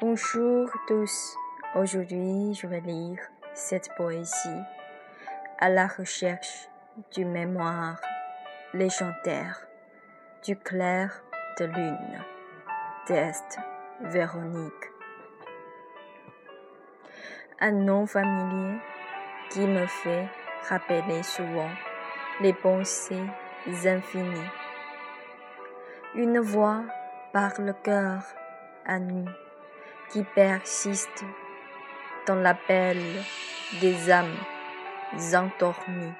Bonjour tous. Aujourd'hui, je vais lire cette poésie à la recherche du mémoire légendaire du clair de lune d'Est Véronique. Un nom familier qui me fait rappeler souvent les pensées infinies. Une voix par le cœur à nu qui persiste dans l'appel des âmes endormies.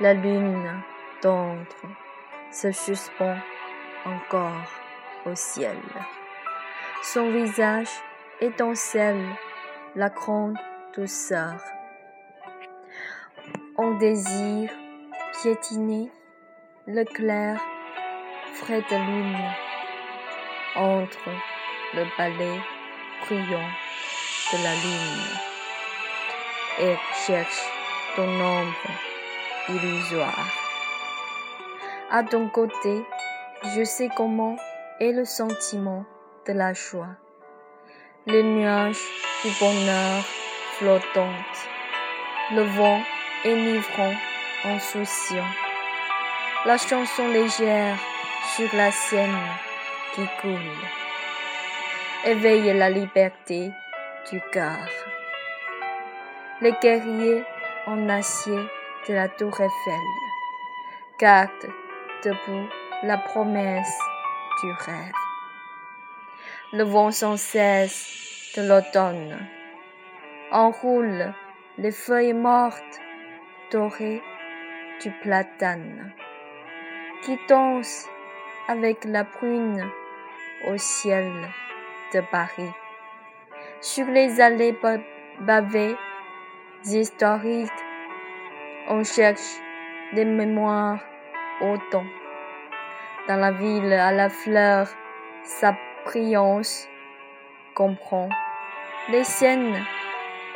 La lune tendre se suspend encore au ciel. Son visage étincelle la grande douceur. On désire piétiner le clair frais de lune entre le balai brillant de la lune et cherche ton ombre illusoire. À ton côté, je sais comment est le sentiment de la joie. Les nuages du bonheur flottante, le vent enivrant, insouciant, la chanson légère sur la Seine qui coule. Éveille la liberté du cœur. Les guerriers en acier de la tour Eiffel gardent debout la promesse du rêve. Le vent sans cesse de l'automne enroule les feuilles mortes dorées du platane qui dansent avec la prune au ciel de Paris. Sur les allées bavées historiques, on cherche des mémoires au temps. Dans la ville à la fleur, sa brillance comprend les scènes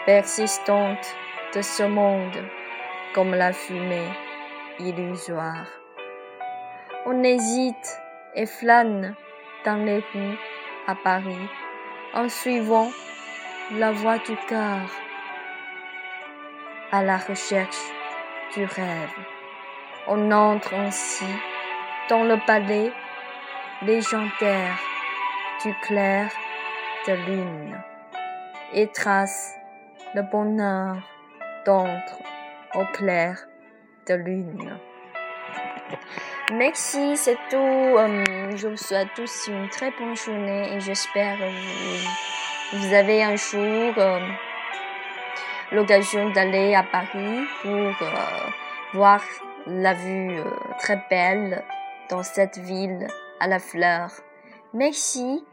persistantes de ce monde comme la fumée illusoire. On hésite et flâne dans les rues à Paris en suivant la voie du cœur à la recherche du rêve. On entre ainsi dans le palais légendaire du clair de lune et trace le bonheur d'entre au clair de lune. Merci, c'est tout. Euh, je vous souhaite tous une très bonne journée et j'espère que vous, avez un jour euh, l'occasion d'aller à Paris pour euh, voir la vue très belle dans cette ville à la fleur. Merci.